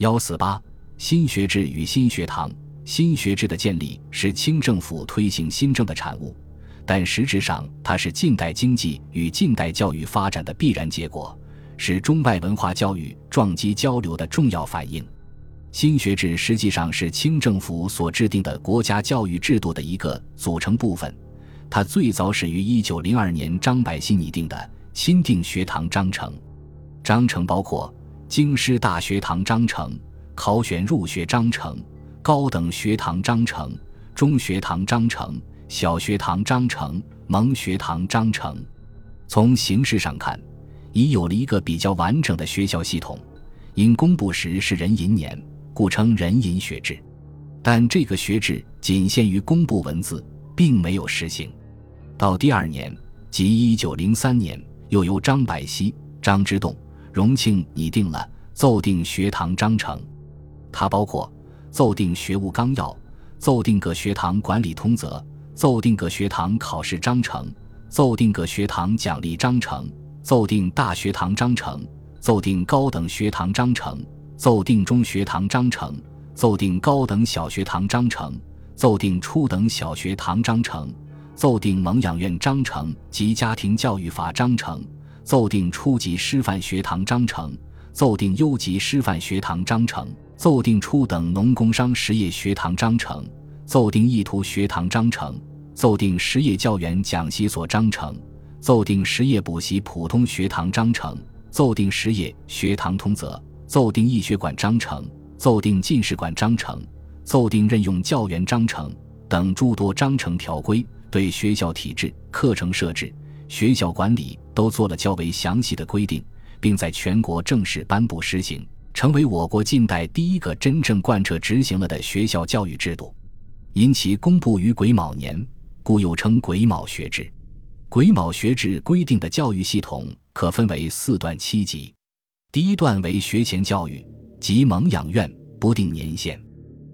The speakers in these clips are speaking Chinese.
幺四八新学制与新学堂。新学制的建立是清政府推行新政的产物，但实质上它是近代经济与近代教育发展的必然结果，是中外文化教育撞击交流的重要反应。新学制实际上是清政府所制定的国家教育制度的一个组成部分，它最早始于一九零二年张百熙拟定的《钦定学堂章程》，章程包括京师大学堂章程、考选入学章程。高等学堂章程、中学堂章程、小学堂章程、蒙学堂章程，从形式上看，已有了一个比较完整的学校系统。因公布时是壬寅年，故称壬寅学制。但这个学制仅限于公布文字，并没有实行。到第二年，即一九零三年，又由张百熙、张之洞、荣庆拟定了奏定学堂章程，它包括。奏定学务纲要，奏定各学堂管理通则，奏定各学堂考试章程，奏定各学堂奖励章程，奏定大学堂章程，奏定高等学堂章程，奏定中学堂章程，奏定高等小学堂章程，奏定初等小学堂章程，奏定蒙养院章程及家庭教育法章程，奏定初级师范学堂章程，奏定优级师范学堂章程。奏定初等农工商实业学堂章程，奏定意图学堂章程，奏定实业教员讲习所章程，奏定实业补习普通学堂章程，奏定实业学堂通则，奏定义学馆章程，奏定进士馆章程，奏定任用教员章程等诸多章程条规，对学校体制、课程设置、学校管理都做了较为详细的规定，并在全国正式颁布施行。成为我国近代第一个真正贯彻执行了的学校教育制度，因其公布于癸卯年，故又称癸卯学制。癸卯学制规定的教育系统可分为四段七级。第一段为学前教育，即蒙养院，不定年限；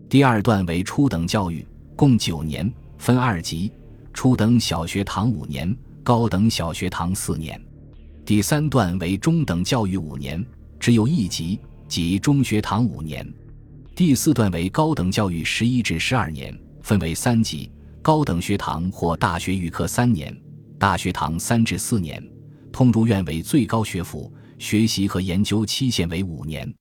第二段为初等教育，共九年，分二级：初等小学堂五年，高等小学堂四年；第三段为中等教育五年，只有一级。即中学堂五年，第四段为高等教育十一至十二年，分为三级：高等学堂或大学预科三年，大学堂三至四年，通入院为最高学府，学习和研究期限为五年。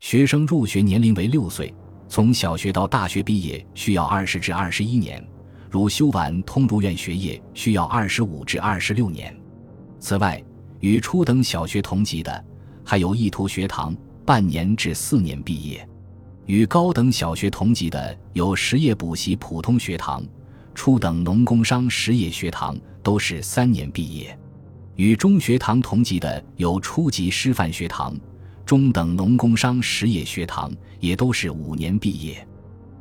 学生入学年龄为六岁，从小学到大学毕业需要二十至二十一年，如修完通儒院学业需要二十五至二十六年。此外，与初等小学同级的还有意图学堂。半年至四年毕业，与高等小学同级的有实业补习普通学堂、初等农工商实业学堂，都是三年毕业；与中学堂同级的有初级师范学堂、中等农工商实业学堂，也都是五年毕业；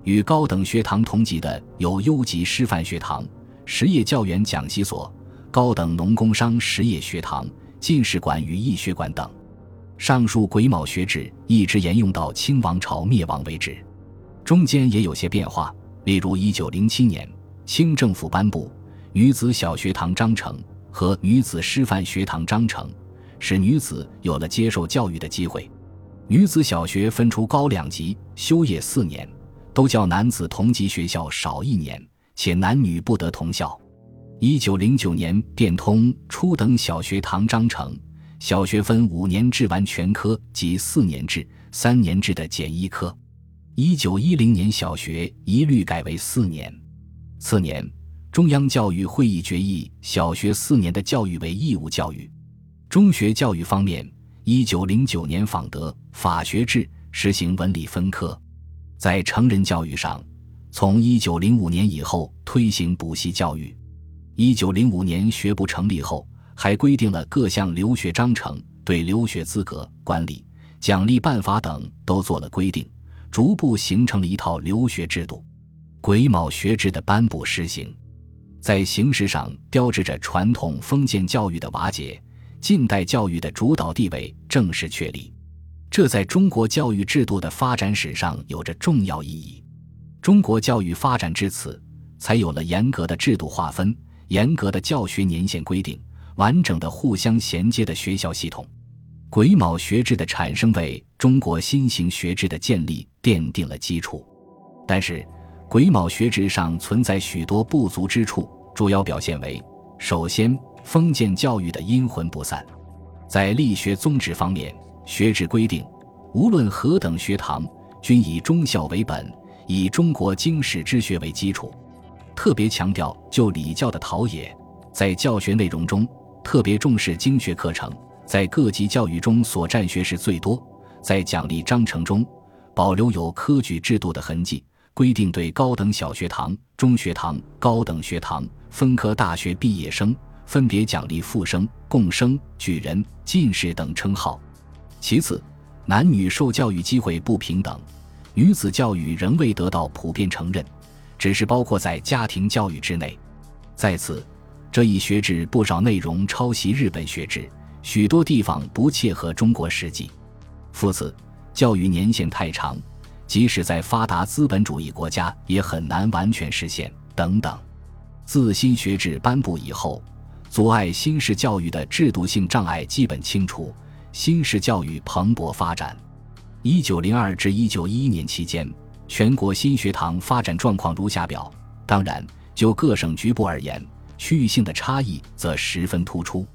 与高等学堂同级的有优级师范学堂、实业教员讲习所、高等农工商实业学堂、进士馆与义学馆等。上述癸卯学制一直沿用到清王朝灭亡为止，中间也有些变化。例如，一九零七年，清政府颁布《女子小学堂章程》和《女子师范学堂章程》，使女子有了接受教育的机会。女子小学分出高两级，修业四年，都叫男子同级学校少一年，且男女不得同校。一九零九年变通《初等小学堂章程》。小学分五年制完全科及四年制、三年制的简易科。一九一零年，小学一律改为四年。次年，中央教育会议决议，小学四年的教育为义务教育。中学教育方面，一九零九年仿德法学制，实行文理分科。在成人教育上，从一九零五年以后推行补习教育。一九零五年学部成立后。还规定了各项留学章程，对留学资格、管理、奖励办法等都做了规定，逐步形成了一套留学制度。癸卯学制的颁布实行，在形式上标志着传统封建教育的瓦解，近代教育的主导地位正式确立。这在中国教育制度的发展史上有着重要意义。中国教育发展至此，才有了严格的制度划分、严格的教学年限规定。完整的、互相衔接的学校系统，癸卯学制的产生为中国新型学制的建立奠定了基础。但是，癸卯学制上存在许多不足之处，主要表现为：首先，封建教育的阴魂不散。在力学宗旨方面，学制规定，无论何等学堂，均以忠孝为本，以中国经史之学为基础。特别强调就礼教的陶冶，在教学内容中特别重视经学课程，在各级教育中所占学时最多。在奖励章程中，保留有科举制度的痕迹，规定对高等小学堂、中学堂、高等学堂分科大学毕业生。分别奖励副生、贡生、举人、进士等称号。其次，男女受教育机会不平等，女子教育仍未得到普遍承认，只是包括在家庭教育之内。再次，这一学制不少内容抄袭日本学制，许多地方不切合中国实际。复次，教育年限太长，即使在发达资本主义国家也很难完全实现。等等，自新学制颁布以后。阻碍新式教育的制度性障碍基本清除，新式教育蓬勃发展。一九零二至一九一一年期间，全国新学堂发展状况如下表。当然，就各省局部而言，区域性的差异则十分突出。